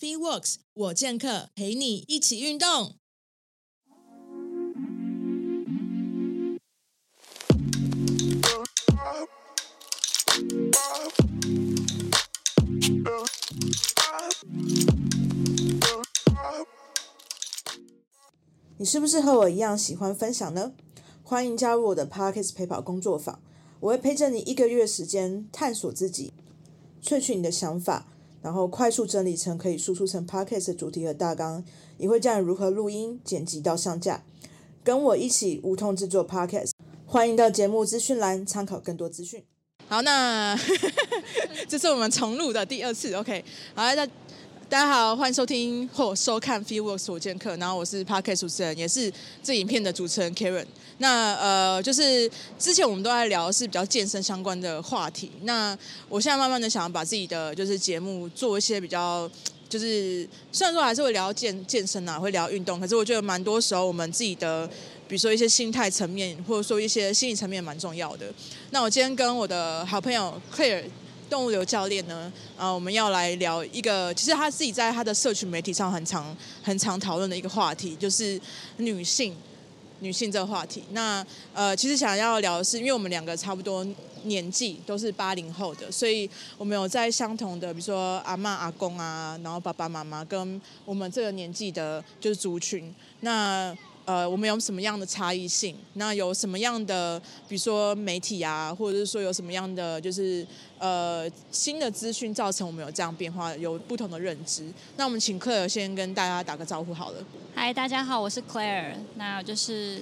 FitWorks 我健客陪你一起运动。你是不是和我一样喜欢分享呢？欢迎加入我的 Parkes 陪跑工作坊，我会陪着你一个月时间，探索自己，萃取你的想法，然后快速整理成可以输出成 Podcast 的主题和大纲，也会教你如何录音、剪辑到上架。跟我一起无痛制作 Podcast，欢迎到节目资讯栏参考更多资讯。好，那 这是我们重录的第二次，OK，好，那。大家好，欢迎收听或收看 FitWorks 我健客，然后我是 Podcast 主持人，也是这影片的主持人 Karen。那呃，就是之前我们都在聊是比较健身相关的话题。那我现在慢慢的想要把自己的就是节目做一些比较，就是虽然说还是会聊健健身啊，会聊运动，可是我觉得蛮多时候我们自己的，比如说一些心态层面，或者说一些心理层面蛮重要的。那我今天跟我的好朋友 Claire。动物流教练呢？啊，我们要来聊一个，其实他自己在他的社群媒体上很常、很常讨论的一个话题，就是女性、女性这个话题。那呃，其实想要聊的是，因为我们两个差不多年纪，都是八零后的，所以我们有在相同的，比如说阿妈、阿公啊，然后爸爸妈妈跟我们这个年纪的，就是族群。那呃，我们有什么样的差异性？那有什么样的，比如说媒体啊，或者是说有什么样的，就是呃新的资讯造成我们有这样变化，有不同的认知。那我们请 Claire 先跟大家打个招呼好了。嗨，大家好，我是 Claire。那就是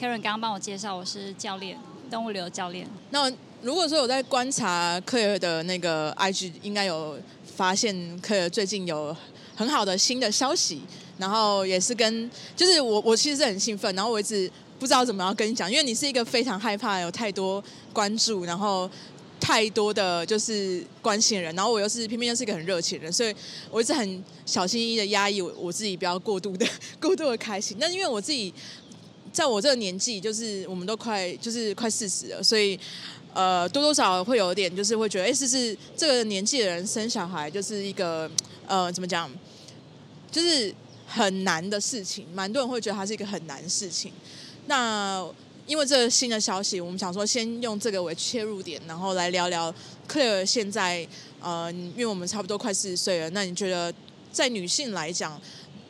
Karen 刚刚帮我介绍，我是教练，动物流教练。那如果说有在观察 Claire 的那个 IG，应该有发现 Claire 最近有很好的新的消息。然后也是跟，就是我我其实是很兴奋，然后我一直不知道怎么样跟你讲，因为你是一个非常害怕有太多关注，然后太多的就是关心的人，然后我又是偏偏又是一个很热情的人，所以我一直很小心翼翼的压抑我我自己，不要过度的过度的开心。那因为我自己在我这个年纪，就是我们都快就是快四十了，所以呃多多少少会有点就是会觉得，哎，是是这个年纪的人生小孩就是一个呃怎么讲，就是。很难的事情，蛮多人会觉得它是一个很难的事情。那因为这个新的消息，我们想说先用这个为切入点，然后来聊聊 Clare 现在，呃，因为我们差不多快四十岁了，那你觉得在女性来讲，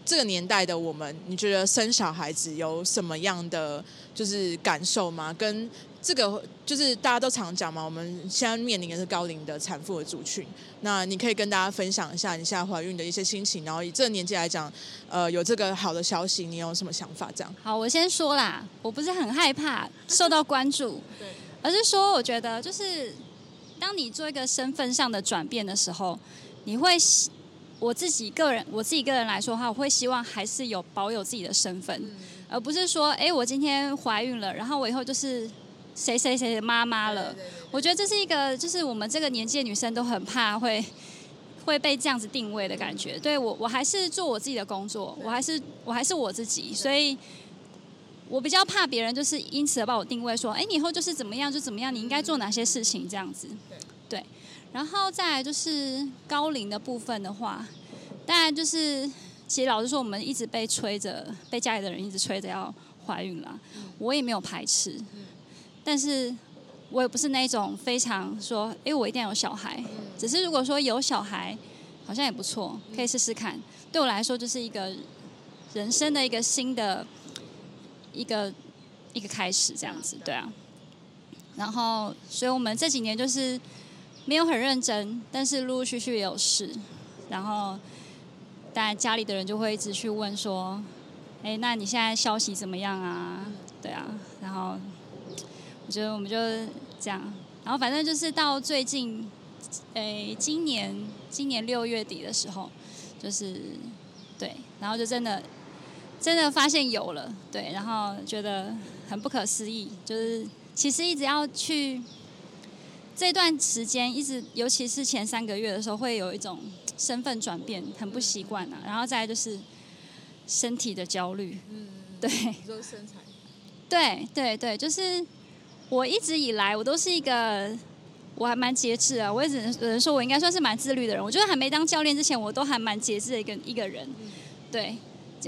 这个年代的我们，你觉得生小孩子有什么样的就是感受吗？跟这个就是大家都常讲嘛，我们现在面临的是高龄的产妇的族群。那你可以跟大家分享一下你现在怀孕的一些心情，然后以这个年纪来讲，呃，有这个好的消息，你有什么想法？这样。好，我先说啦，我不是很害怕受到关注，对，而是说我觉得就是当你做一个身份上的转变的时候，你会，我自己个人，我自己个人来说的话，我会希望还是有保有自己的身份，嗯、而不是说，哎，我今天怀孕了，然后我以后就是。谁谁谁的妈妈了？我觉得这是一个，就是我们这个年纪的女生都很怕会会被这样子定位的感觉。对我，我还是做我自己的工作，我还是我还是我自己，所以我比较怕别人就是因此而把我定位说，哎，你以后就是怎么样就怎么样，你应该做哪些事情这样子。对，然后再来就是高龄的部分的话，当然就是其实老实说，我们一直被催着，被家里的人一直催着要怀孕了，我也没有排斥。但是，我也不是那种非常说，哎，我一定要有小孩。只是如果说有小孩，好像也不错，可以试试看。对我来说，就是一个人生的一个新的一个一个开始，这样子，对啊。然后，所以我们这几年就是没有很认真，但是陆陆续续也有事。然后，当然家里的人就会一直去问说，哎，那你现在消息怎么样啊？对啊，然后。我觉得我们就这样，然后反正就是到最近，诶，今年今年六月底的时候，就是对，然后就真的真的发现有了，对，然后觉得很不可思议，就是其实一直要去这段时间，一直尤其是前三个月的时候，会有一种身份转变，很不习惯啊，然后再来就是身体的焦虑，嗯，对，就是身材，对对对，就是。我一直以来，我都是一个我还蛮节制啊，我也只能只能说我应该算是蛮自律的人。我觉得还没当教练之前，我都还蛮节制的一个一个人。对，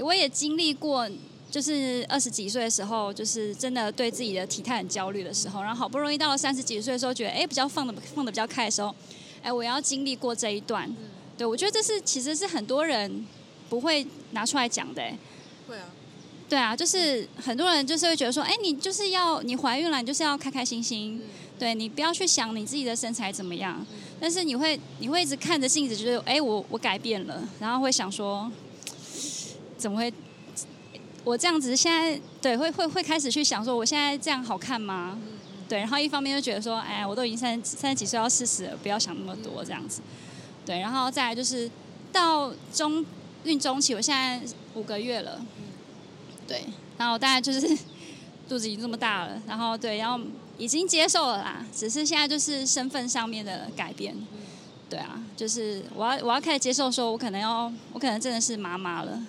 我也经历过，就是二十几岁的时候，就是真的对自己的体态很焦虑的时候，然后好不容易到了三十几岁的时候，觉得哎比较放的放的比较开的时候，哎我要经历过这一段。对，我觉得这是其实是很多人不会拿出来讲的。会啊。对啊，就是很多人就是会觉得说，哎，你就是要你怀孕了，你就是要开开心心，对，你不要去想你自己的身材怎么样，但是你会你会一直看着镜子，觉得哎，我我改变了，然后会想说，怎么会我这样子现在对会会会开始去想说，我现在这样好看吗？对，然后一方面就觉得说，哎，我都已经三三十几岁要四十了，不要想那么多这样子，对，然后再来就是到中孕中期，我现在五个月了。对，然后大概就是 肚子已经这么大了，然后对，然后已经接受了啦，只是现在就是身份上面的改变。对啊，就是我要我要开始接受，说我可能要，我可能真的是妈妈了。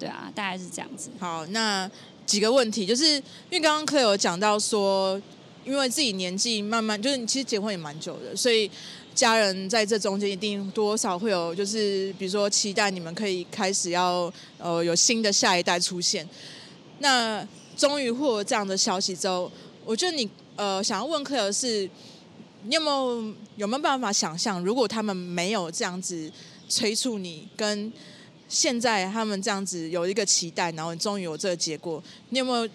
对啊，大概是这样子。好，那几个问题，就是因为刚刚 Clay 有讲到说，因为自己年纪慢慢，就是你其实结婚也蛮久的，所以家人在这中间一定多少会有，就是比如说期待你们可以开始要呃有新的下一代出现。那终于获得这样的消息之后，我觉得你呃想要问克尔是，你有没有有没有办法想象，如果他们没有这样子催促你，跟现在他们这样子有一个期待，然后你终于有这个结果，你有没有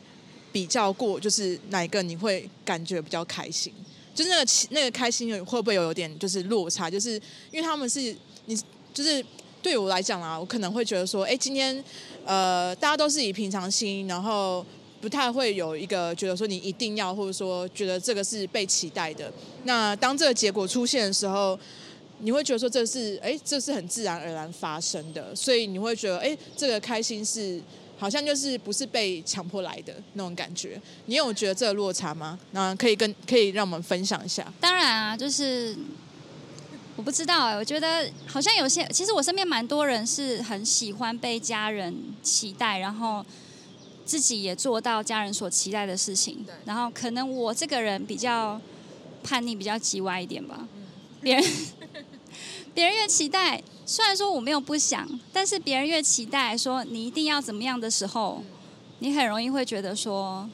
比较过，就是哪一个你会感觉比较开心？就是那个那个开心会不会有有点就是落差？就是因为他们是你就是。对我来讲啊，我可能会觉得说，哎，今天，呃，大家都是以平常心，然后不太会有一个觉得说你一定要，或者说觉得这个是被期待的。那当这个结果出现的时候，你会觉得说这是，哎，这是很自然而然发生的，所以你会觉得，哎，这个开心是好像就是不是被强迫来的那种感觉。你有觉得这个落差吗？那可以跟可以让我们分享一下。当然啊，就是。我不知道哎，我觉得好像有些，其实我身边蛮多人是很喜欢被家人期待，然后自己也做到家人所期待的事情。然后可能我这个人比较叛逆，比较叽歪一点吧。别人 别人越期待，虽然说我没有不想，但是别人越期待说你一定要怎么样的时候，你很容易会觉得说，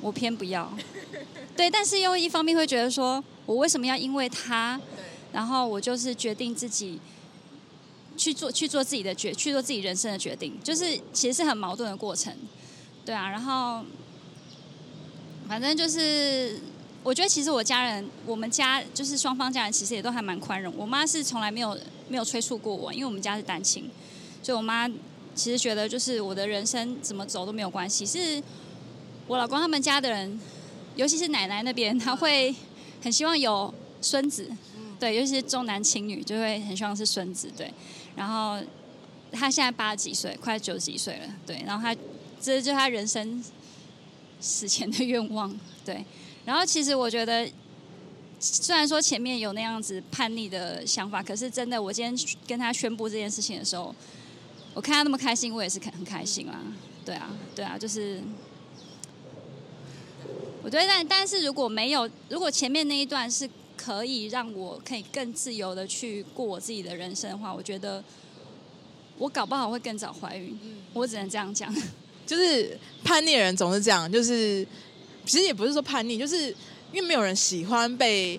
我偏不要。对，但是又一方面会觉得说我为什么要因为他？然后我就是决定自己去做去做自己的决去做自己人生的决定，就是其实是很矛盾的过程，对啊。然后反正就是我觉得其实我家人我们家就是双方家人其实也都还蛮宽容。我妈是从来没有没有催促过我，因为我们家是单亲，所以我妈其实觉得就是我的人生怎么走都没有关系。是我老公他们家的人，尤其是奶奶那边，他会很希望有孙子。对，尤其是重男轻女，就会很希望是孙子。对，然后他现在八十几岁，快九十几岁了。对，然后他这就是他人生死前的愿望。对，然后其实我觉得，虽然说前面有那样子叛逆的想法，可是真的，我今天跟他宣布这件事情的时候，我看他那么开心，我也是很很开心啦。对啊，对啊，就是我觉得，但但是如果没有，如果前面那一段是。可以让我可以更自由的去过我自己的人生的话，我觉得我搞不好会更早怀孕。我只能这样讲。就是叛逆的人总是这样，就是其实也不是说叛逆，就是因为没有人喜欢被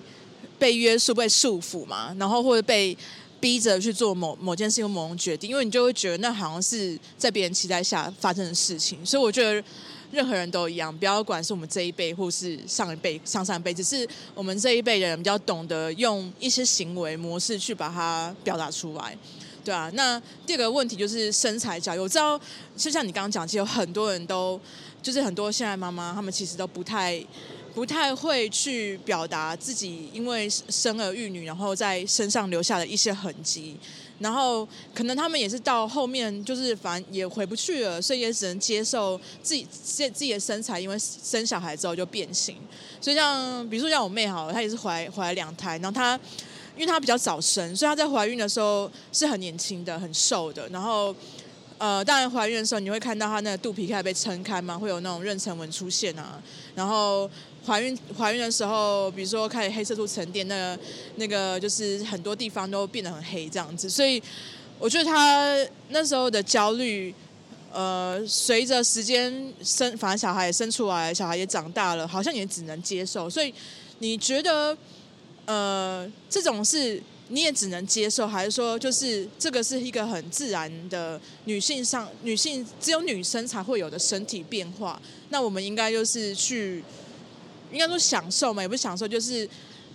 被约束、被束缚嘛，然后或者被逼着去做某某件事情、某种决定，因为你就会觉得那好像是在别人期待下发生的事情，所以我觉得。任何人都一样，不要管是我们这一辈，或是上一辈、上上辈，只是我们这一辈的人比较懂得用一些行为模式去把它表达出来，对啊。那第二个问题就是身材教育，我知道，就像你刚刚讲，其实有很多人都，就是很多现在妈妈，他们其实都不太、不太会去表达自己因为生儿育女，然后在身上留下的一些痕迹。然后可能他们也是到后面，就是反正也回不去了，所以也只能接受自己自自己的身材，因为生小孩之后就变形。所以像比如说像我妹好了，她也是怀怀了两胎，然后她因为她比较早生，所以她在怀孕的时候是很年轻的、很瘦的。然后呃，当然怀孕的时候你会看到她那个肚皮开始被撑开嘛，会有那种妊娠纹出现啊。然后怀孕怀孕的时候，比如说开始黑色素沉淀，那个那个就是很多地方都变得很黑这样子。所以我觉得她那时候的焦虑，呃，随着时间生，反正小孩也生出来，小孩也长大了，好像也只能接受。所以你觉得，呃，这种是？你也只能接受，还是说就是这个是一个很自然的女性上女性只有女生才会有的身体变化？那我们应该就是去，应该说享受嘛，也不是享受，就是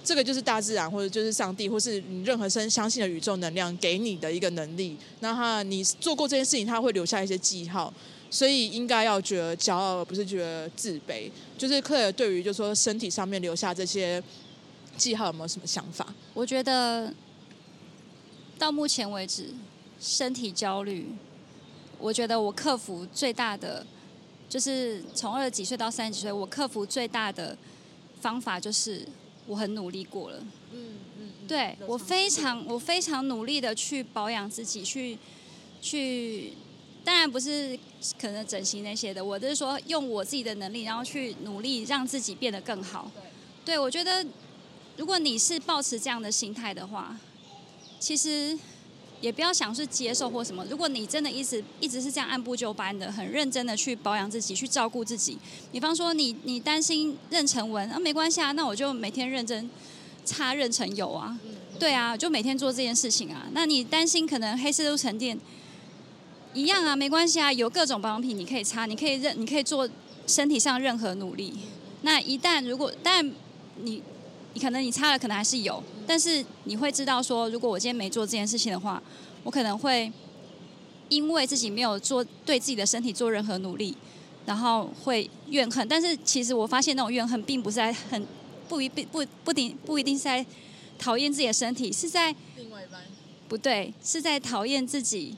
这个就是大自然或者就是上帝或是你任何生相信的宇宙能量给你的一个能力。那他你做过这件事情，他会留下一些记号，所以应该要觉得骄傲，而不是觉得自卑。就是克尔对于就是说身体上面留下这些记号有没有什么想法？我觉得。到目前为止，身体焦虑，我觉得我克服最大的，就是从二十几岁到三十几岁，我克服最大的方法就是我很努力过了。嗯嗯。对，我非常我非常努力的去保养自己，去去，当然不是可能整形那些的，我就是说用我自己的能力，然后去努力让自己变得更好。对，我觉得如果你是保持这样的心态的话。其实也不要想是接受或什么。如果你真的一直一直是这样按部就班的，很认真的去保养自己，去照顾自己。比方说你你担心妊娠纹啊，没关系啊，那我就每天认真擦妊娠油啊，对啊，就每天做这件事情啊。那你担心可能黑色素沉淀一样啊，没关系啊，有各种保养品你可以擦，你可以认你可以做身体上任何努力。那一旦如果但你。你可能你擦了，可能还是有，但是你会知道说，如果我今天没做这件事情的话，我可能会因为自己没有做对自己的身体做任何努力，然后会怨恨。但是其实我发现那种怨恨并不是在很不一不不不定不一定是在讨厌自己的身体，是在另外一半不对，是在讨厌自己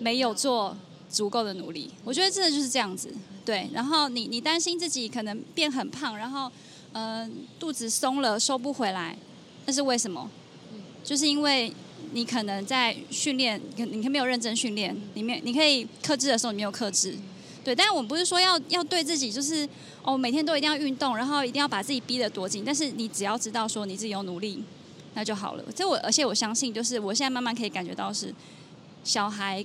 没有做足够的努力。我觉得真的就是这样子，对。然后你你担心自己可能变很胖，然后。嗯、呃，肚子松了收不回来，那是为什么？就是因为你可能在训练，你你可没有认真训练，里面你可以克制的时候你没有克制，对。但是我们不是说要要对自己就是哦每天都一定要运动，然后一定要把自己逼得多紧，但是你只要知道说你自己有努力，那就好了。这我而且我相信，就是我现在慢慢可以感觉到是小孩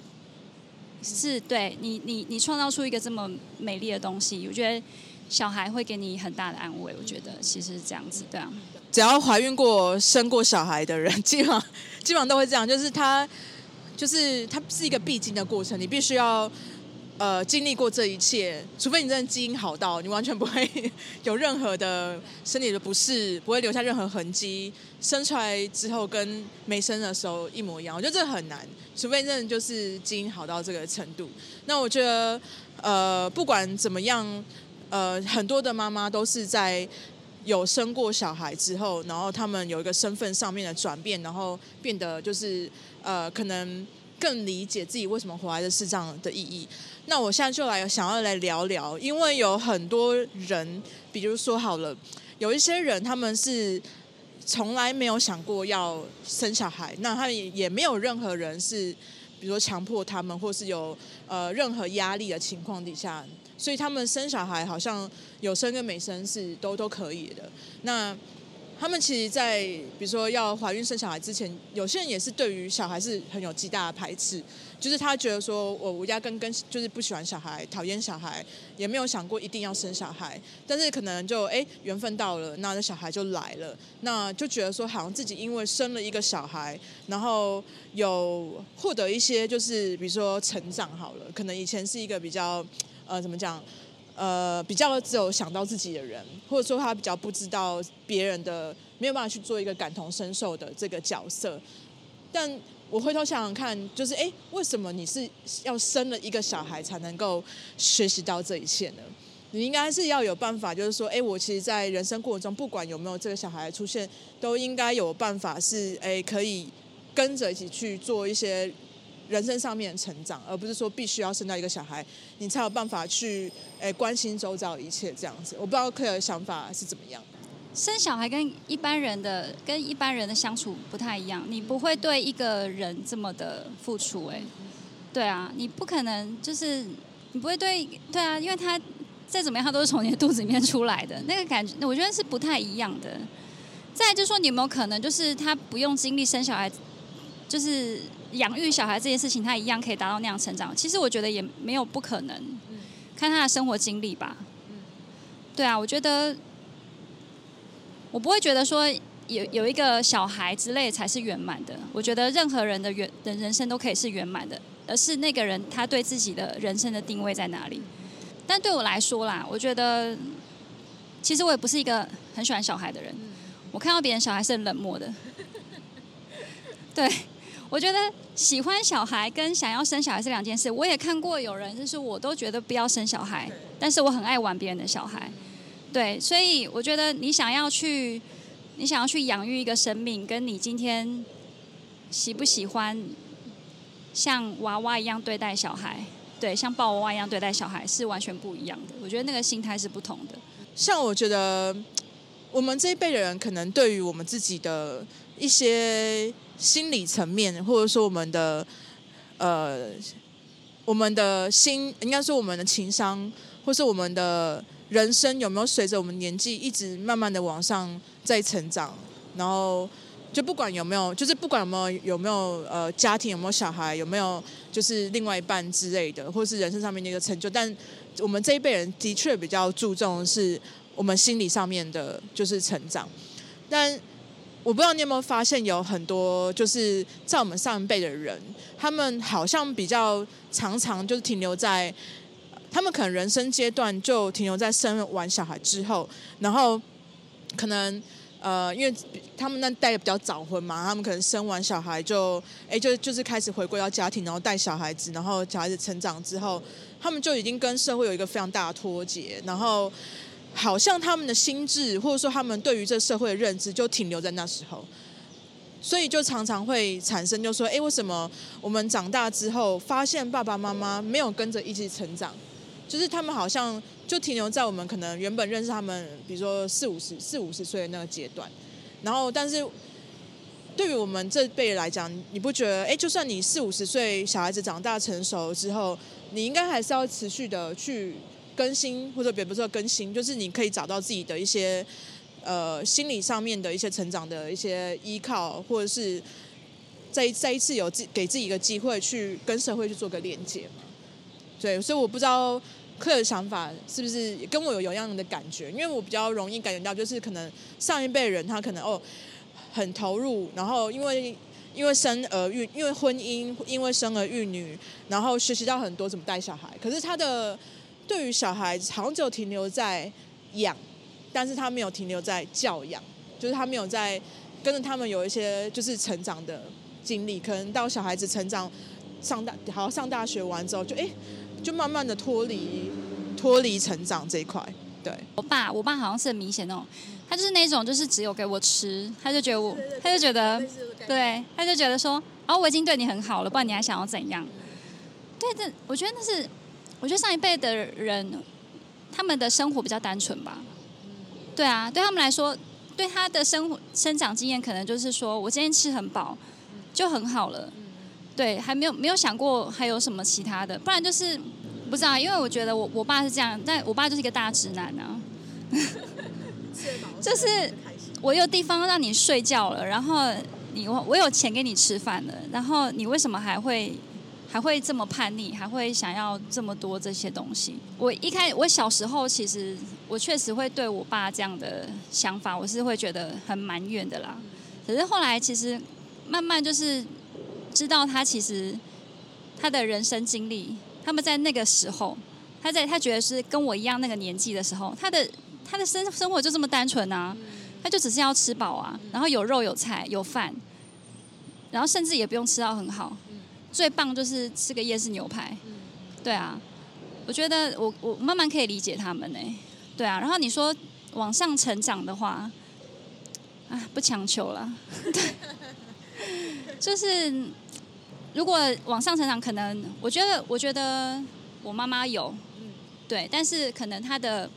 是对你你你创造出一个这么美丽的东西，我觉得。小孩会给你很大的安慰，我觉得其实是这样子，对啊。只要怀孕过、生过小孩的人，基本上基本上都会这样，就是他，就是他是一个必经的过程，你必须要呃经历过这一切，除非你真的基因好到你完全不会有任何的身体的不适，不会留下任何痕迹，生出来之后跟没生的时候一模一样，我觉得这很难，除非真的就是基因好到这个程度。那我觉得呃不管怎么样。呃，很多的妈妈都是在有生过小孩之后，然后他们有一个身份上面的转变，然后变得就是呃，可能更理解自己为什么活来的是这样的意义。那我现在就来想要来聊聊，因为有很多人，比如说好了，有一些人他们是从来没有想过要生小孩，那他也也没有任何人是，比如说强迫他们，或是有呃任何压力的情况底下。所以他们生小孩好像有生跟没生是都都可以的。那他们其实，在比如说要怀孕生小孩之前，有些人也是对于小孩是很有极大的排斥，就是他觉得说我我压根跟就是不喜欢小孩，讨厌小孩，也没有想过一定要生小孩。但是可能就哎缘分到了，那这小孩就来了，那就觉得说好像自己因为生了一个小孩，然后有获得一些就是比如说成长好了，可能以前是一个比较。呃，怎么讲？呃，比较只有想到自己的人，或者说他比较不知道别人的，没有办法去做一个感同身受的这个角色。但我回头想想看，就是哎，为什么你是要生了一个小孩才能够学习到这一切呢？你应该是要有办法，就是说，哎，我其实，在人生过程中，不管有没有这个小孩出现，都应该有办法是哎，可以跟着一起去做一些。人生上面成长，而不是说必须要生到一个小孩，你才有办法去诶、关心周遭一切这样子。我不知道克尔的想法是怎么样。生小孩跟一般人的跟一般人的相处不太一样，你不会对一个人这么的付出诶、对啊，你不可能就是你不会对对啊，因为他再怎么样，他都是从你的肚子里面出来的，那个感觉，我觉得是不太一样的。再就是说，你有没有可能就是他不用经历生小孩，就是养育小孩这件事情，他一样可以达到那样成长？其实我觉得也没有不可能，看他的生活经历吧。对啊，我觉得我不会觉得说有有一个小孩之类才是圆满的。我觉得任何人的圆的人生都可以是圆满的，而是那个人他对自己的人生的定位在哪里。但对我来说啦，我觉得其实我也不是一个很喜欢小孩的人。我看到别人小孩是很冷漠的。对，我觉得喜欢小孩跟想要生小孩是两件事。我也看过有人就是我都觉得不要生小孩，但是我很爱玩别人的小孩。对，所以我觉得你想要去，你想要去养育一个生命，跟你今天喜不喜欢像娃娃一样对待小孩，对，像抱娃娃一样对待小孩是完全不一样的。我觉得那个心态是不同的。像我觉得我们这一辈的人，可能对于我们自己的一些心理层面，或者说我们的呃，我们的心，应该说我们的情商，或是我们的。人生有没有随着我们年纪一直慢慢的往上在成长？然后就不管有没有，就是不管有没有有没有呃家庭有没有小孩有没有就是另外一半之类的，或是人生上面的一个成就，但我们这一辈人的确比较注重的是我们心理上面的就是成长。但我不知道你有没有发现，有很多就是在我们上一辈的人，他们好像比较常常就是停留在。他们可能人生阶段就停留在生完小孩之后，然后可能呃，因为他们那代比较早婚嘛，他们可能生完小孩就哎就就是开始回归到家庭，然后带小孩子，然后小孩子成长之后，他们就已经跟社会有一个非常大的脱节，然后好像他们的心智或者说他们对于这社会的认知就停留在那时候，所以就常常会产生就说，哎，为什么我们长大之后发现爸爸妈妈没有跟着一起成长？就是他们好像就停留在我们可能原本认识他们，比如说四五十、四五十岁的那个阶段，然后但是对于我们这辈来讲，你不觉得？哎，就算你四五十岁，小孩子长大成熟之后，你应该还是要持续的去更新，或者别不说更新，就是你可以找到自己的一些呃心理上面的一些成长的一些依靠，或者是再再一次有自给自己一个机会去跟社会去做个连接嘛？对，所以我不知道。克的想法是不是跟我有有一样的感觉？因为我比较容易感觉到，就是可能上一辈人他可能哦很投入，然后因为因为生儿育，因为婚姻，因为生儿育女，然后学习到很多怎么带小孩。可是他的对于小孩好像只有停留在养，但是他没有停留在教养，就是他没有在跟着他们有一些就是成长的经历。可能到小孩子成长上大，好像上大学完之后就，就哎。就慢慢的脱离脱离成长这一块，对。我爸，我爸好像是很明显那种，他就是那种就是只有给我吃，他就觉得我，他就觉得，对，他就觉得说，哦，我已经对你很好了，不然你还想要怎样？对，这我觉得那是，我觉得上一辈的人，他们的生活比较单纯吧。对啊，对他们来说，对他的生活生长经验，可能就是说我今天吃很饱，就很好了。对，还没有没有想过还有什么其他的，不然就是不知道，因为我觉得我我爸是这样，但我爸就是一个大直男啊，就是我有地方让你睡觉了，然后你我我有钱给你吃饭了，然后你为什么还会还会这么叛逆，还会想要这么多这些东西？我一开我小时候其实我确实会对我爸这样的想法，我是会觉得很埋怨的啦。可是后来其实慢慢就是。知道他其实他的人生经历，他们在那个时候，他在他觉得是跟我一样那个年纪的时候，他的他的生生活就这么单纯啊，他就只是要吃饱啊，然后有肉有菜有饭，然后甚至也不用吃到很好，最棒就是吃个夜市牛排，对啊，我觉得我我慢慢可以理解他们呢，对啊，然后你说往上成长的话，啊，不强求了，对。就是，如果往上成长，可能我觉得，我觉得我妈妈有，对，但是可能她的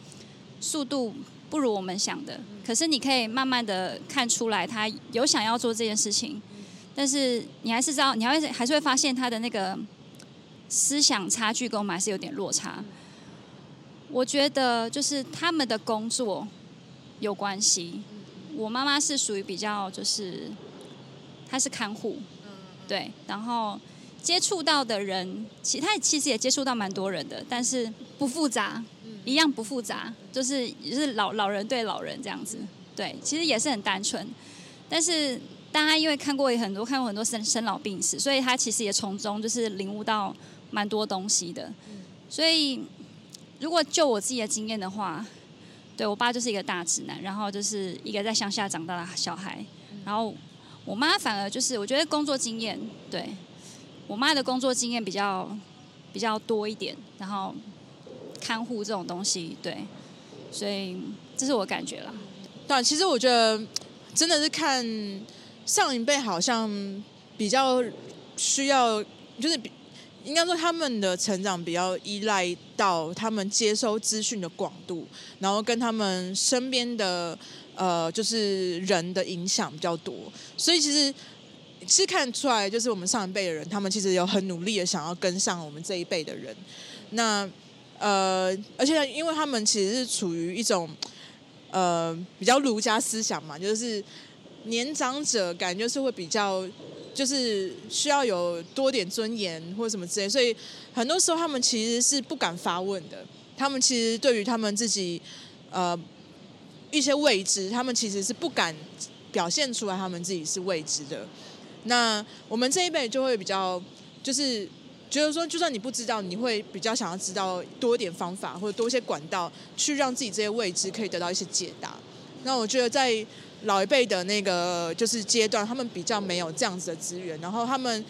速度不如我们想的。可是你可以慢慢的看出来，她有想要做这件事情，但是你还是知道，你还是还是会发现他的那个思想差距跟我们还是有点落差。我觉得就是他们的工作有关系。我妈妈是属于比较就是，她是看护，对，然后接触到的人，其他其实也接触到蛮多人的，但是不复杂，一样不复杂，就是就是老老人对老人这样子，对，其实也是很单纯，但是大家因为看过很多看过很多生生老病死，所以他其实也从中就是领悟到蛮多东西的，所以。如果就我自己的经验的话，对我爸就是一个大直男，然后就是一个在乡下长大的小孩，然后我妈反而就是我觉得工作经验，对我妈的工作经验比较比较多一点，然后看护这种东西，对，所以这是我感觉啦。对，其实我觉得真的是看上一辈好像比较需要，就是比。应该说，他们的成长比较依赖到他们接收资讯的广度，然后跟他们身边的呃，就是人的影响比较多。所以其实是看出来，就是我们上一辈的人，他们其实有很努力的想要跟上我们这一辈的人。那呃，而且因为他们其实是处于一种呃比较儒家思想嘛，就是年长者感觉是会比较。就是需要有多点尊严或什么之类，所以很多时候他们其实是不敢发问的。他们其实对于他们自己呃一些未知，他们其实是不敢表现出来他们自己是未知的。那我们这一辈就会比较，就是觉得说，就算你不知道，你会比较想要知道多一点方法或者多一些管道，去让自己这些未知可以得到一些解答。那我觉得在。老一辈的那个就是阶段，他们比较没有这样子的资源，然后他们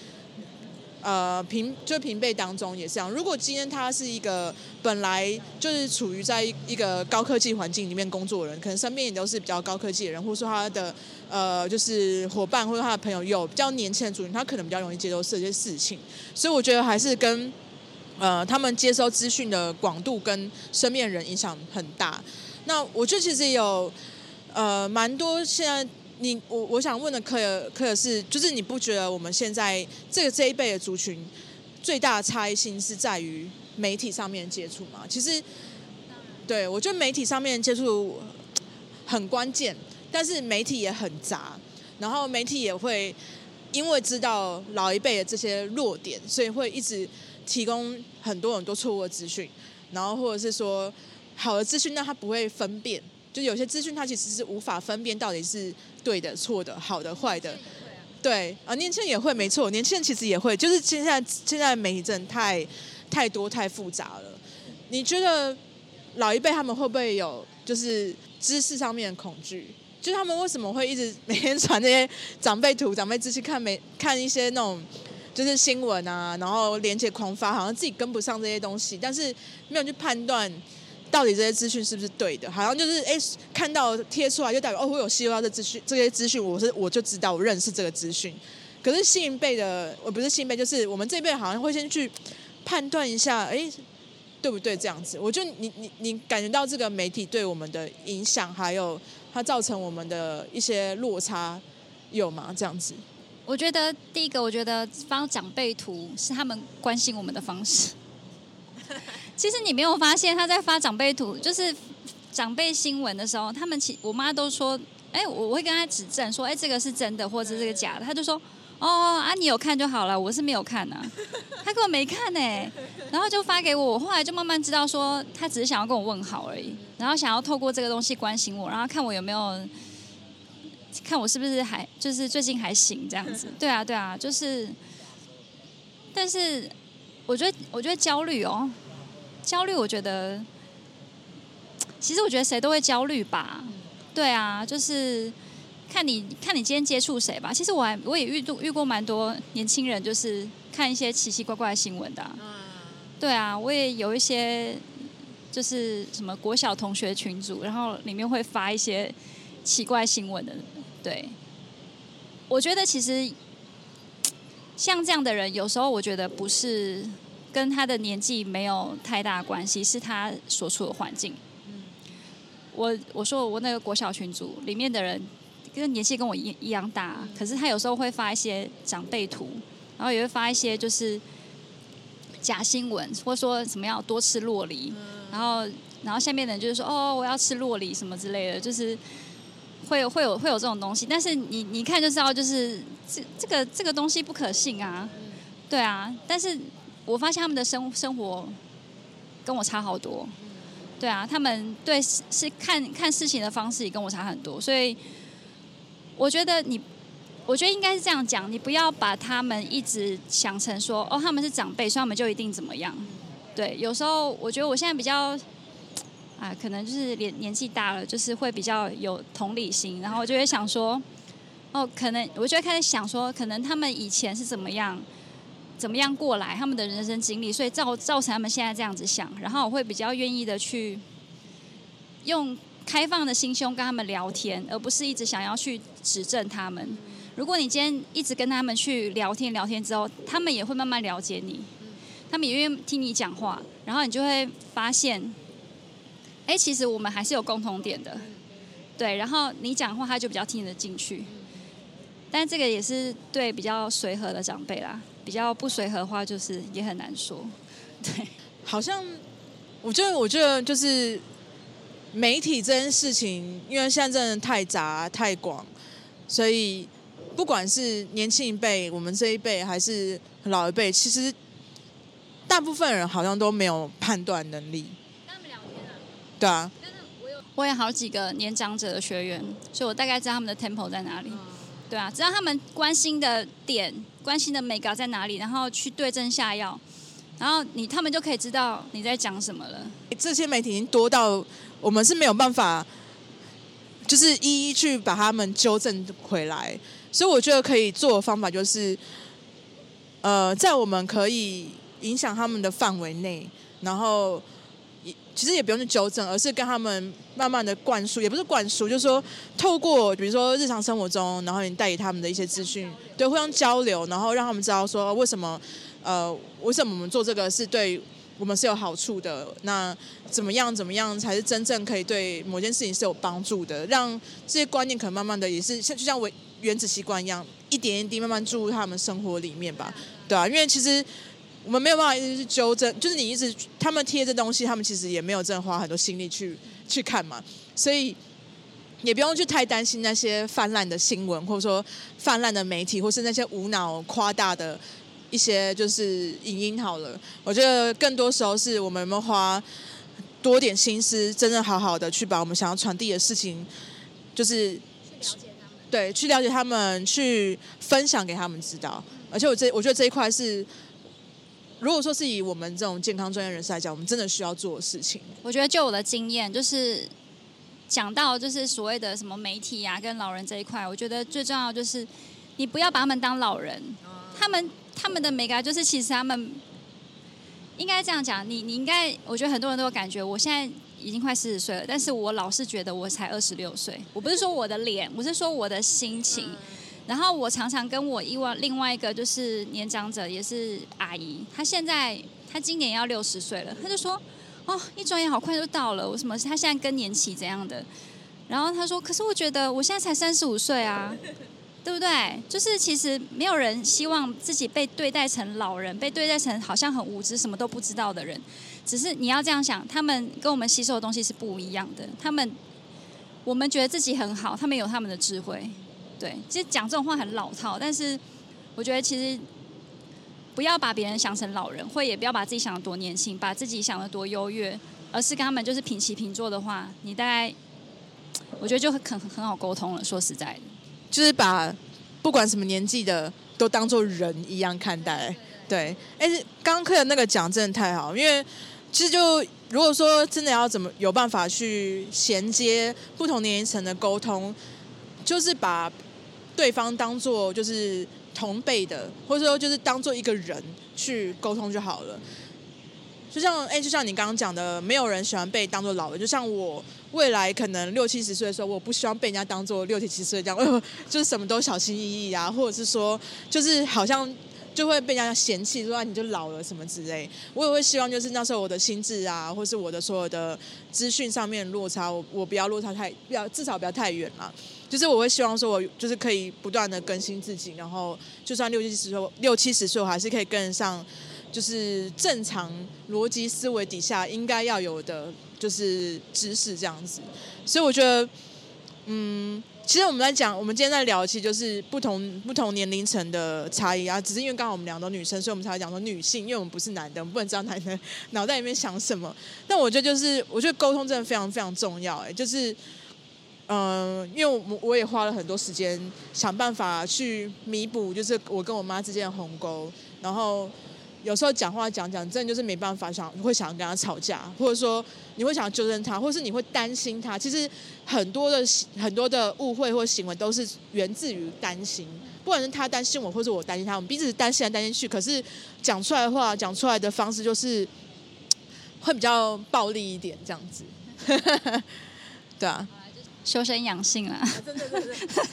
呃平就平辈当中也是这样。如果今天他是一个本来就是处于在一个高科技环境里面工作的人，可能身边也都是比较高科技的人，或者说他的呃就是伙伴或者他的朋友有比较年轻的族群，他可能比较容易接受这些事情。所以我觉得还是跟呃他们接收资讯的广度跟身边人影响很大。那我觉得其实也有。呃，蛮多。现在你我我想问的可可是，就是你不觉得我们现在这个这一辈的族群最大的差异性是在于媒体上面接触吗？其实，对我觉得媒体上面接触很关键，但是媒体也很杂，然后媒体也会因为知道老一辈的这些弱点，所以会一直提供很多很多错误的资讯，然后或者是说好的资讯，那他不会分辨。就有些资讯，它其实是无法分辨到底是对的、错的、好的、坏的。对啊，年轻人也会，没错，年轻人其实也会。就是现在，现在媒体真的太太多、太复杂了。你觉得老一辈他们会不会有就是知识上面的恐惧？就是他们为什么会一直每天传那些长辈图、长辈资讯，看没看一些那种就是新闻啊，然后连接狂发，好像自己跟不上这些东西，但是没有去判断。到底这些资讯是不是对的？好像就是哎，看到贴出来就代表哦，我有吸收到这资讯，这些资讯我是我就知道，我认识这个资讯。可是新一辈的，我不是新一辈，就是我们这一辈好像会先去判断一下，哎，对不对？这样子，我觉得你你你感觉到这个媒体对我们的影响，还有它造成我们的一些落差有吗？这样子，我觉得第一个，我觉得发长辈图是他们关心我们的方式。其实你没有发现他在发长辈图，就是长辈新闻的时候，他们其我妈都说，哎，我会跟他指正说，哎，这个是真的，或者这个假的，他就说，哦啊，你有看就好了，我是没有看呐、啊，他根本没看呢，然后就发给我，我后来就慢慢知道说，他只是想要跟我问好而已，然后想要透过这个东西关心我，然后看我有没有，看我是不是还就是最近还行这样子，对啊对啊，就是，但是我觉得我觉得焦虑哦。焦虑，我觉得，其实我觉得谁都会焦虑吧。对啊，就是看你看你今天接触谁吧。其实我还我也遇到遇过蛮多年轻人，就是看一些奇奇怪怪的新闻的啊。对啊，我也有一些就是什么国小同学群组，然后里面会发一些奇怪新闻的。对，我觉得其实像这样的人，有时候我觉得不是。跟他的年纪没有太大关系，是他所处的环境。我我说我那个国小群组里面的人，跟年纪跟我一一样大，可是他有时候会发一些长辈图，然后也会发一些就是假新闻，或者说什么要多吃洛梨，然后然后下面的人就是说哦，我要吃洛梨什么之类的，就是会有会有会有这种东西。但是你你看就知道，就是这这个这个东西不可信啊，对啊。但是我发现他们的生生活跟我差好多，对啊，他们对是是看看事情的方式也跟我差很多，所以我觉得你。我觉得应该是这样讲，你不要把他们一直想成说，哦，他们是长辈，所以他们就一定怎么样。对，有时候我觉得我现在比较，啊，可能就是年年纪大了，就是会比较有同理心，然后我就会想说，哦，可能我就会开始想说，可能他们以前是怎么样，怎么样过来，他们的人生经历，所以造造成他们现在这样子想，然后我会比较愿意的去用开放的心胸跟他们聊天，而不是一直想要去指正他们。如果你今天一直跟他们去聊天，聊天之后，他们也会慢慢了解你，他们也愿意听你讲话，然后你就会发现，哎，其实我们还是有共同点的，对，然后你讲话他就比较听得进去，但这个也是对比较随和的长辈啦，比较不随和的话就是也很难说，对，好像我觉得，我觉得就是媒体这件事情，因为现在真的太杂太广，所以。不管是年轻一辈，我们这一辈，还是老一辈，其实大部分人好像都没有判断能力。跟他们聊天啊？对啊。我有，我有好几个年长者的学员，所以我大概知道他们的 tempo 在哪里。对啊，知道他们关心的点、关心的眉角在哪里，然后去对症下药，然后你他们就可以知道你在讲什么了。这些媒体已经多到我们是没有办法，就是一一去把他们纠正回来。所以我觉得可以做的方法就是，呃，在我们可以影响他们的范围内，然后其实也不用去纠正，而是跟他们慢慢的灌输，也不是灌输，就是说透过比如说日常生活中，然后你带给他们的一些资讯，对，互相交流，然后让他们知道说为什么，呃，为什么我们做这个是对我们是有好处的，那怎么样怎么样才是真正可以对某件事情是有帮助的，让这些观念可能慢慢的也是像就像我。原子习惯一样，一点一滴慢慢注入他们生活里面吧，对啊，因为其实我们没有办法一直去纠正，就是你一直他们贴这东西，他们其实也没有真的花很多心力去去看嘛，所以也不用去太担心那些泛滥的新闻，或者说泛滥的媒体，或是那些无脑夸大的一些就是影音好了。我觉得更多时候是我们有没有花多点心思，真正好好的去把我们想要传递的事情，就是。对，去了解他们，去分享给他们知道。而且我这我觉得这一块是，如果说是以我们这种健康专业人士来讲，我们真的需要做的事情。我觉得就我的经验，就是讲到就是所谓的什么媒体呀、啊，跟老人这一块，我觉得最重要就是你不要把他们当老人，他们他们的美感就是其实他们应该这样讲，你你应该，我觉得很多人都有感觉，我现在。已经快四十岁了，但是我老是觉得我才二十六岁。我不是说我的脸，我是说我的心情。然后我常常跟我另外另外一个就是年长者，也是阿姨，她现在她今年要六十岁了，她就说：“哦，一转眼好快就到了。”我什么？她现在更年期怎样的？然后她说：“可是我觉得我现在才三十五岁啊。”对不对？就是其实没有人希望自己被对待成老人，被对待成好像很无知、什么都不知道的人。只是你要这样想，他们跟我们吸收的东西是不一样的。他们，我们觉得自己很好，他们有他们的智慧。对，其实讲这种话很老套，但是我觉得其实不要把别人想成老人，或也不要把自己想得多年轻，把自己想得多优越，而是跟他们就是平起平坐的话，你大概我觉得就很很很好沟通了。说实在的。就是把不管什么年纪的都当做人一样看待，对。哎，刚刚 Claire 那个讲真的太好，因为其实就如果说真的要怎么有办法去衔接不同年龄层的沟通，就是把对方当做就是同辈的，或者说就是当做一个人去沟通就好了。就像哎，就像你刚刚讲的，没有人喜欢被当做老人。就像我未来可能六七十岁的时候，我不希望被人家当做六七十岁这样，呃，就是什么都小心翼翼啊，或者是说，就是好像就会被人家嫌弃，说啊你就老了什么之类。我也会希望，就是那时候我的心智啊，或是我的所有的资讯上面落差，我我不要落差太，不要至少不要太远了。就是我会希望说，我就是可以不断的更新自己，然后就算六七十岁，六七十岁，我还是可以跟得上。就是正常逻辑思维底下应该要有的就是知识这样子。所以我觉得，嗯。其实我们在讲，我们今天在聊，其实就是不同不同年龄层的差异啊。只是因为刚好我们两个都女生，所以我们才会讲说女性，因为我们不是男的，我们不能知道男的脑袋里面想什么。但我觉得就是，我觉得沟通真的非常非常重要。哎，就是，嗯、因为我我也花了很多时间想办法去弥补，就是我跟我妈之间的鸿沟，然后。有时候讲话讲讲，真的就是没办法想，会想跟他吵架，或者说你会想纠正他，或是你会担心他。其实很多的很多的误会或行为都是源自于担心，不管是他担心我，或者我担心他，我们彼此担心来担心去。可是讲出来的话，讲出来的方式就是会比较暴力一点，这样子。对啊，修身养性啦。真的，真的，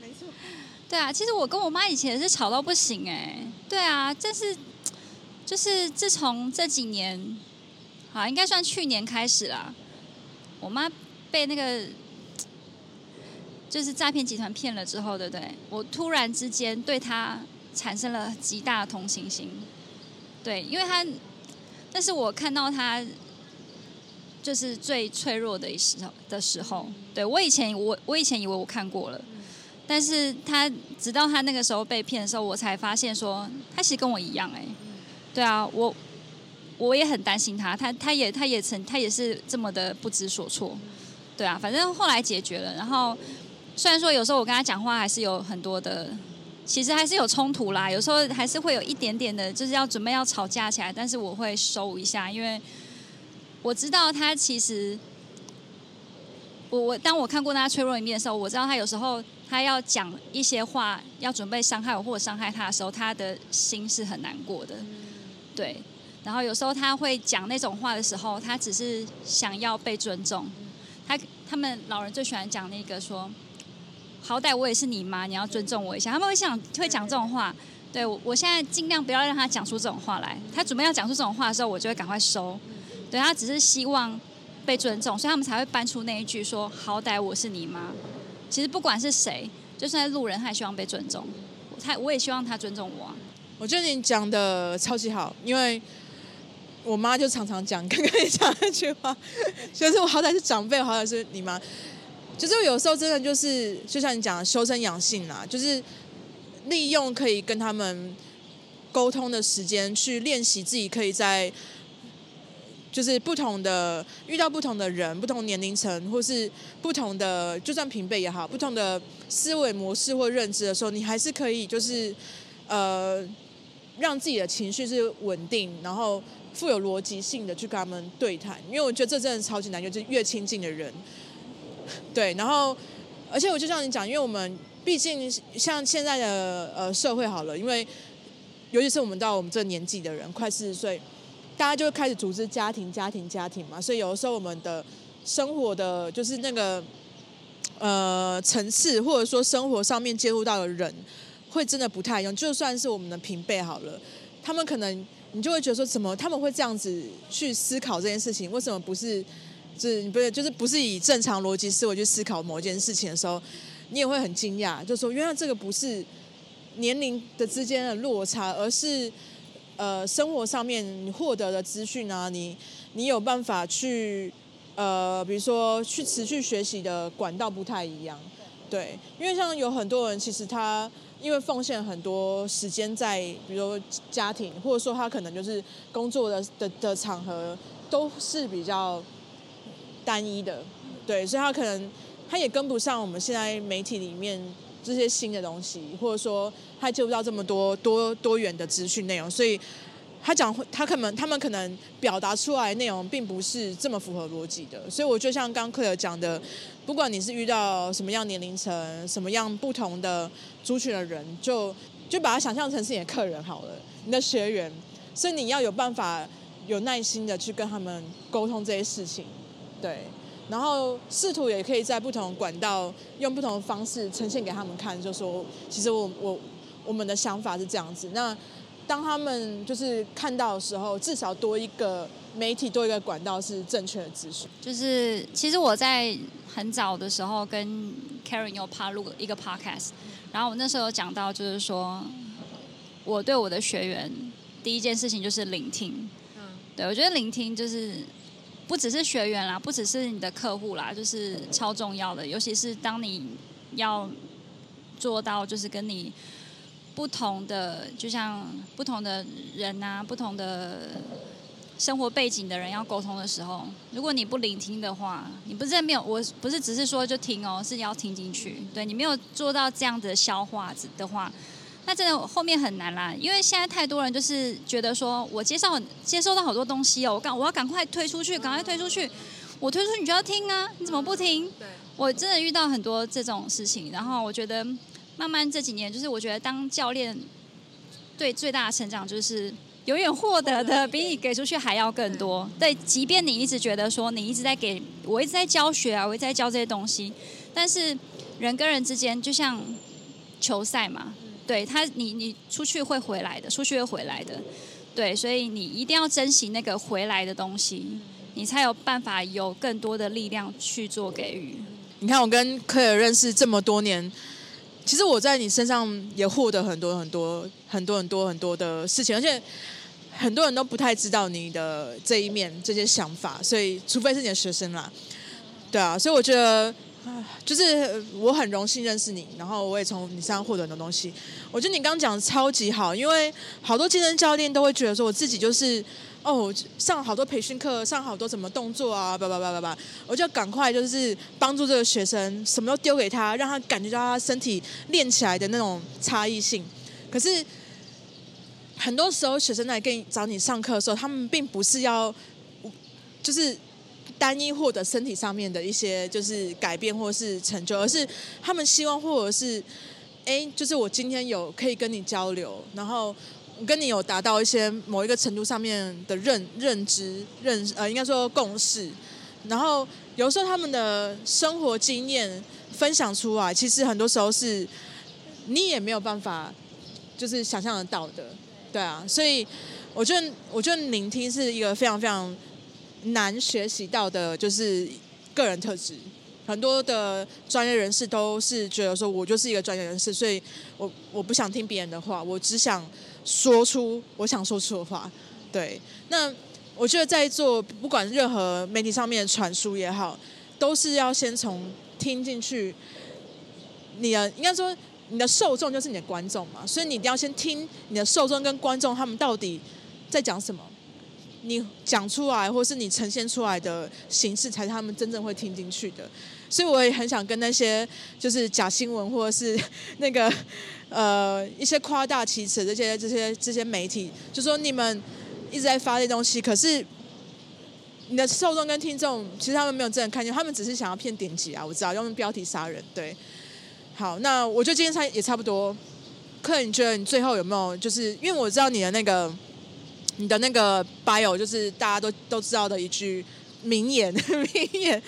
没错。对啊，其实我跟我妈以前是吵到不行哎。对啊，但是。就是自从这几年，好，应该算去年开始啦。我妈被那个就是诈骗集团骗了之后，对不对？我突然之间对她产生了极大的同情心。对，因为她，但是我看到她就是最脆弱的时候的时候。对，我以前我我以前以为我看过了，但是他直到他那个时候被骗的时候，我才发现说他其实跟我一样哎。对啊，我我也很担心他，他他也他也曾他也是这么的不知所措。对啊，反正后来解决了。然后虽然说有时候我跟他讲话还是有很多的，其实还是有冲突啦。有时候还是会有一点点的，就是要准备要吵架起来，但是我会收一下，因为我知道他其实我我当我看过他脆弱一面的时候，我知道他有时候他要讲一些话，要准备伤害我或者伤害他的时候，他的心是很难过的。对，然后有时候他会讲那种话的时候，他只是想要被尊重。他他们老人最喜欢讲那个说，好歹我也是你妈，你要尊重我一下。他们会想会讲这种话。对，我我现在尽量不要让他讲出这种话来。他准备要讲出这种话的时候，我就会赶快收。对，他只是希望被尊重，所以他们才会搬出那一句说，好歹我是你妈。其实不管是谁，就算是路人，他也希望被尊重。他我也希望他尊重我。我觉得你讲的超级好，因为我妈就常常讲，刚刚你讲那句话，就是我好歹是长辈，好歹是你妈，就是有时候真的就是，就像你讲的修身养性啦，就是利用可以跟他们沟通的时间，去练习自己可以在，就是不同的遇到不同的人、不同年龄层，或是不同的，就算平辈也好，不同的思维模式或认知的时候，你还是可以就是呃。让自己的情绪是稳定，然后富有逻辑性的去跟他们对谈，因为我觉得这真的超级难，就是越亲近的人，对，然后而且我就像你讲，因为我们毕竟像现在的呃社会好了，因为尤其是我们到我们这年纪的人，快四十岁，大家就会开始组织家庭、家庭、家庭嘛，所以有的时候我们的生活的就是那个呃层次，或者说生活上面接触到的人。会真的不太一样，就算是我们的平辈好了，他们可能你就会觉得说，怎么他们会这样子去思考这件事情？为什么不是就，是不是就是不是以正常逻辑思维去思考某件事情的时候，你也会很惊讶，就说原来这个不是年龄的之间的落差，而是呃生活上面获得的资讯啊，你你有办法去呃比如说去持续学习的管道不太一样，对，因为像有很多人其实他。因为奉献很多时间在，比如说家庭，或者说他可能就是工作的的的场合都是比较单一的，对，所以他可能他也跟不上我们现在媒体里面这些新的东西，或者说他接不到这么多多多元的资讯内容，所以他讲他可能他们可能表达出来内容并不是这么符合逻辑的，所以我就像刚刚 Claire 讲的。不管你是遇到什么样年龄层、什么样不同的族群的人，就就把它想象成是你的客人好了，你的学员。所以你要有办法、有耐心的去跟他们沟通这些事情，对。然后试图也可以在不同管道用不同的方式呈现给他们看，就说其实我我我们的想法是这样子。那当他们就是看到的时候，至少多一个媒体，多一个管道是正确的资讯。就是其实我在。很早的时候跟 Karen 有拍录一个 podcast，然后我那时候有讲到，就是说我对我的学员第一件事情就是聆听。嗯，对，我觉得聆听就是不只是学员啦，不只是你的客户啦，就是超重要的。尤其是当你要做到，就是跟你不同的，就像不同的人啊，不同的。生活背景的人要沟通的时候，如果你不聆听的话，你不是没有，我不是只是说就听哦，是要听进去。对，你没有做到这样的消化的话，那真的后面很难啦。因为现在太多人就是觉得说我接受接收到好多东西哦，我赶我要赶快推出去，赶快推出去。我推出去你就要听啊，你怎么不听？对，我真的遇到很多这种事情，然后我觉得慢慢这几年，就是我觉得当教练对最大的成长就是。永远获得的比你给出去还要更多。对，即便你一直觉得说你一直在给我一直在教学啊，我一直在教这些东西，但是人跟人之间就像球赛嘛，对他，你你出去会回来的，出去会回来的，对，所以你一定要珍惜那个回来的东西，你才有办法有更多的力量去做给予。你看，我跟柯尔认识这么多年，其实我在你身上也获得很多很多很多很多很多的事情，而且。很多人都不太知道你的这一面、这些想法，所以除非是你的学生啦，对啊，所以我觉得，就是我很荣幸认识你，然后我也从你身上获得很多东西。我觉得你刚刚讲的超级好，因为好多健身教练都会觉得说，我自己就是哦，上好多培训课，上好多什么动作啊，叭叭叭叭叭，我就赶快就是帮助这个学生，什么都丢给他，让他感觉到他身体练起来的那种差异性。可是。很多时候，学生来跟你找你上课的时候，他们并不是要，就是单一获得身体上面的一些就是改变或是成就，而是他们希望或者是，哎，就是我今天有可以跟你交流，然后跟你有达到一些某一个程度上面的认认知认呃，应该说共识，然后有时候他们的生活经验分享出来，其实很多时候是你也没有办法就是想象得到的。对啊，所以我觉得，我觉得聆听是一个非常非常难学习到的，就是个人特质。很多的专业人士都是觉得说，我就是一个专业人士，所以我我不想听别人的话，我只想说出我想说出的话。对，那我觉得在做不管任何媒体上面的传输也好，都是要先从听进去。你的应该说。你的受众就是你的观众嘛，所以你一定要先听你的受众跟观众他们到底在讲什么，你讲出来或是你呈现出来的形式才是他们真正会听进去的。所以我也很想跟那些就是假新闻 或者是那个呃一些夸大其词这些这些这些媒体，就说你们一直在发这些东西，可是你的受众跟听众其实他们没有真的看见，他们只是想要骗点击啊，我知道用标题杀人，对。好，那我觉得今天差也差不多。客人，你觉得你最后有没有就是，因为我知道你的那个，你的那个 bio 就是大家都都知道的一句名言，名言，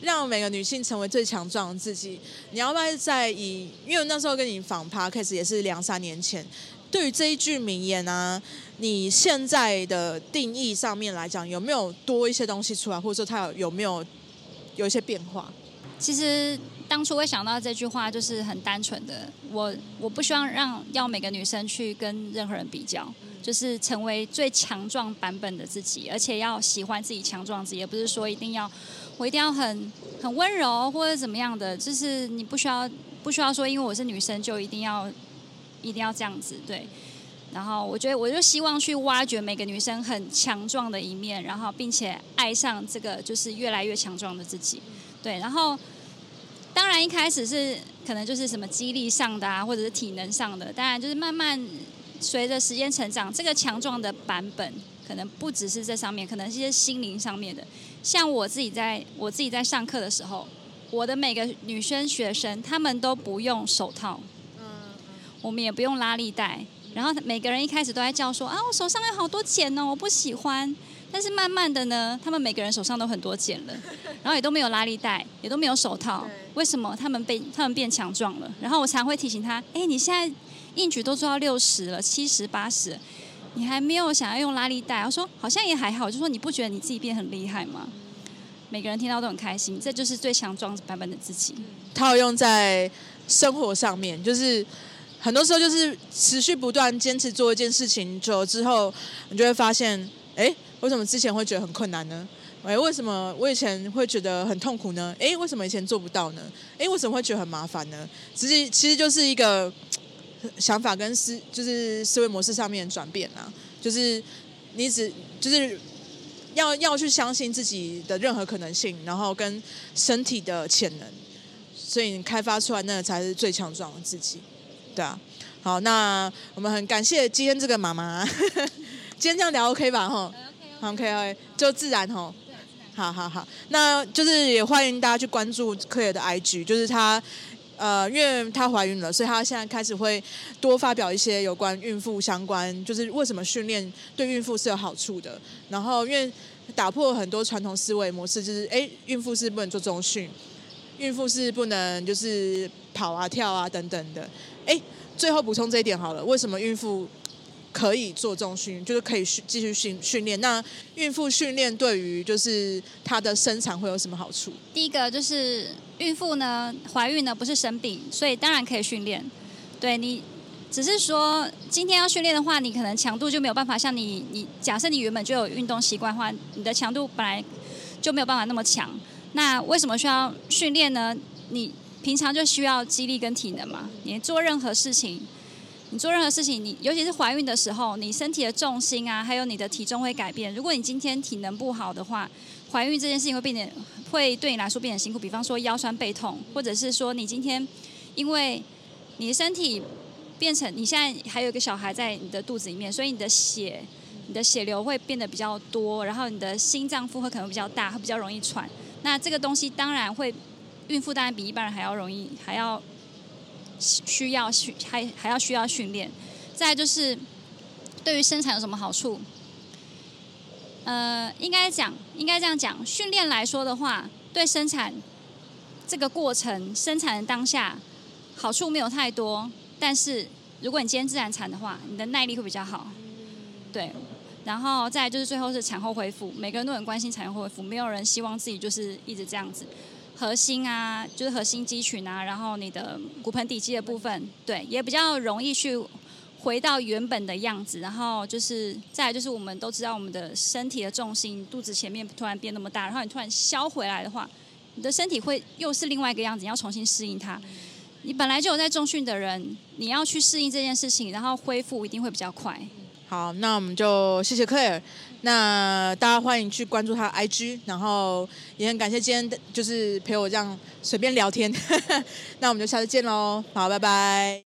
让每个女性成为最强壮的自己。你要不要再以，因为那时候跟你访 Podcast 也是两三年前，对于这一句名言啊，你现在的定义上面来讲，有没有多一些东西出来，或者说它有有没有有一些变化？其实。当初会想到这句话，就是很单纯的，我我不希望让要每个女生去跟任何人比较，就是成为最强壮版本的自己，而且要喜欢自己强壮自己，也不是说一定要我一定要很很温柔或者怎么样的，就是你不需要不需要说，因为我是女生就一定要一定要这样子，对。然后我觉得我就希望去挖掘每个女生很强壮的一面，然后并且爱上这个就是越来越强壮的自己，对，然后。当然，一开始是可能就是什么肌力上的啊，或者是体能上的。当然，就是慢慢随着时间成长，这个强壮的版本可能不只是这上面，可能是一些心灵上面的。像我自己在我自己在上课的时候，我的每个女生学生，她们都不用手套，嗯我们也不用拉力带，然后每个人一开始都在叫说啊，我手上有好多茧哦，我不喜欢。但是慢慢的呢，他们每个人手上都很多茧了，然后也都没有拉力带，也都没有手套。为什么他们被他们变强壮了？然后我常会提醒他：哎，你现在硬举都做到六十了、七十、八十，你还没有想要用拉力带？我说好像也还好，就说你不觉得你自己变很厉害吗？每个人听到都很开心，这就是最强壮版本的自己。套用在生活上面，就是很多时候就是持续不断坚持做一件事情，久了之后，你就会发现，哎，为什么之前会觉得很困难呢？哎，为什么我以前会觉得很痛苦呢？哎，为什么以前做不到呢？哎，为什么会觉得很麻烦呢？其实其实就是一个 想法跟思，就是思维模式上面的转变啦。就是你只就是要要去相信自己的任何可能性，然后跟身体的潜能，所以你开发出来那个才是最强壮的自己。对啊，好，那我们很感谢今天这个妈妈，今天这样聊 OK 吧？哈，OK OK，就自然哈。好好好，那就是也欢迎大家去关注 Claire 的 IG，就是她，呃，因为她怀孕了，所以她现在开始会多发表一些有关孕妇相关，就是为什么训练对孕妇是有好处的。然后因为打破很多传统思维模式，就是哎，孕妇是不能做中训，孕妇是不能就是跑啊跳啊等等的。哎，最后补充这一点好了。为什么孕妇可以做重训，就是可以训继续训训练？那孕妇训练对于就是她的生产会有什么好处？第一个就是孕妇呢，怀孕呢不是生病，所以当然可以训练。对你，只是说今天要训练的话，你可能强度就没有办法像你你假设你原本就有运动习惯的话，你的强度本来就没有办法那么强。那为什么需要训练呢？你平常就需要肌力跟体能嘛。你做任何事情，你做任何事情，你尤其是怀孕的时候，你身体的重心啊，还有你的体重会改变。如果你今天体能不好的话，怀孕这件事情会变得会对你来说变得辛苦。比方说腰酸背痛，或者是说你今天因为你的身体变成你现在还有一个小孩在你的肚子里面，所以你的血你的血流会变得比较多，然后你的心脏负荷可能比较大，会比较容易喘。那这个东西当然会。孕妇当然比一般人还要容易，还要需要训，还还要需要训练。再就是，对于生产有什么好处？呃，应该讲，应该这样讲，训练来说的话，对生产这个过程、生产的当下好处没有太多。但是如果你今天自然产的话，你的耐力会比较好。对，然后再就是最后是产后恢复，每个人都很关心产后恢复，没有人希望自己就是一直这样子。核心啊，就是核心肌群啊，然后你的骨盆底肌的部分，对，也比较容易去回到原本的样子。然后就是再就是我们都知道，我们的身体的重心，肚子前面突然变那么大，然后你突然消回来的话，你的身体会又是另外一个样子，你要重新适应它。你本来就有在重训的人，你要去适应这件事情，然后恢复一定会比较快。好，那我们就谢谢 Clare。那大家欢迎去关注他 IG，然后也很感谢今天就是陪我这样随便聊天。那我们就下次见喽，好，拜拜。